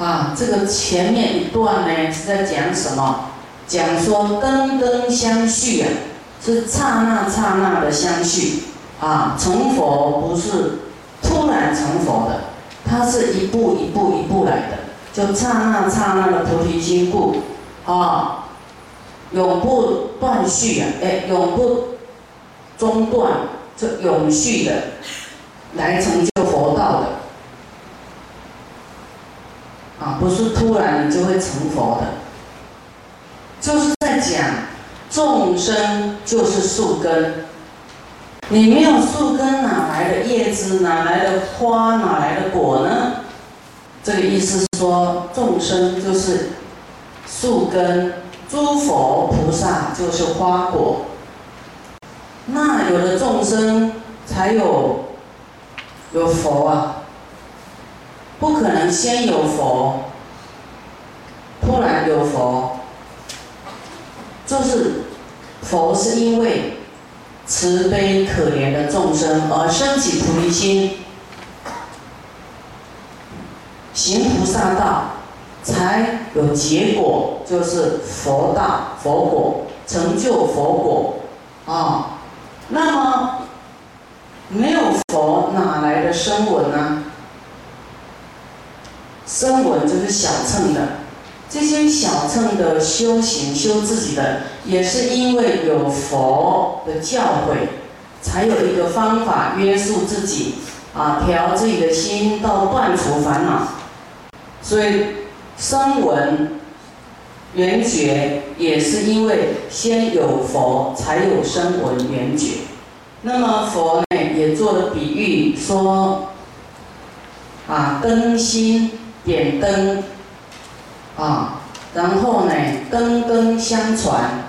啊，这个前面一段呢是在讲什么？讲说灯灯相续啊，是刹那刹那的相续啊。成佛不是突然成佛的，它是一步一步一步来的，就刹那刹那的菩提心故啊，永不断续啊，哎，永不中断，就永续的来成就佛道的。啊，不是突然你就会成佛的，就是在讲众生就是树根，你没有树根哪来的叶子，哪来的花，哪来的果呢？这个意思是说，众生就是树根，诸佛菩萨就是花果，那有了众生才有有佛啊。不可能先有佛，突然有佛，就是佛是因为慈悲可怜的众生而升起菩提心，行菩萨道，才有结果，就是佛道、佛果，成就佛果啊。那么没有佛，哪来的声闻呢？声闻就是小乘的，这些小乘的修行修自己的，也是因为有佛的教诲，才有一个方法约束自己，啊，调自己的心到断除烦恼。所以声闻缘觉也是因为先有佛，才有声闻缘觉。那么佛呢，也做了比喻说，啊，灯心。点灯，啊，然后呢，灯灯相传，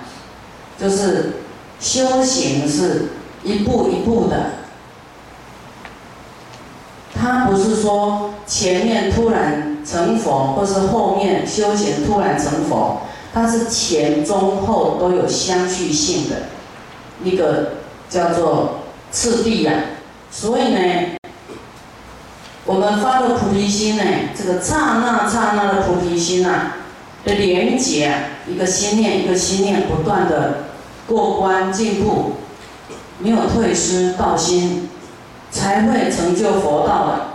就是修行是一步一步的，他不是说前面突然成佛，或是后面修行突然成佛，它是前中后都有相续性的，一个叫做次第呀，所以呢。我们发的菩提心呢，这个刹那刹那的菩提心啊的连接，一个心念一个心念不断的过关进步，没有退失道心，才会成就佛道的。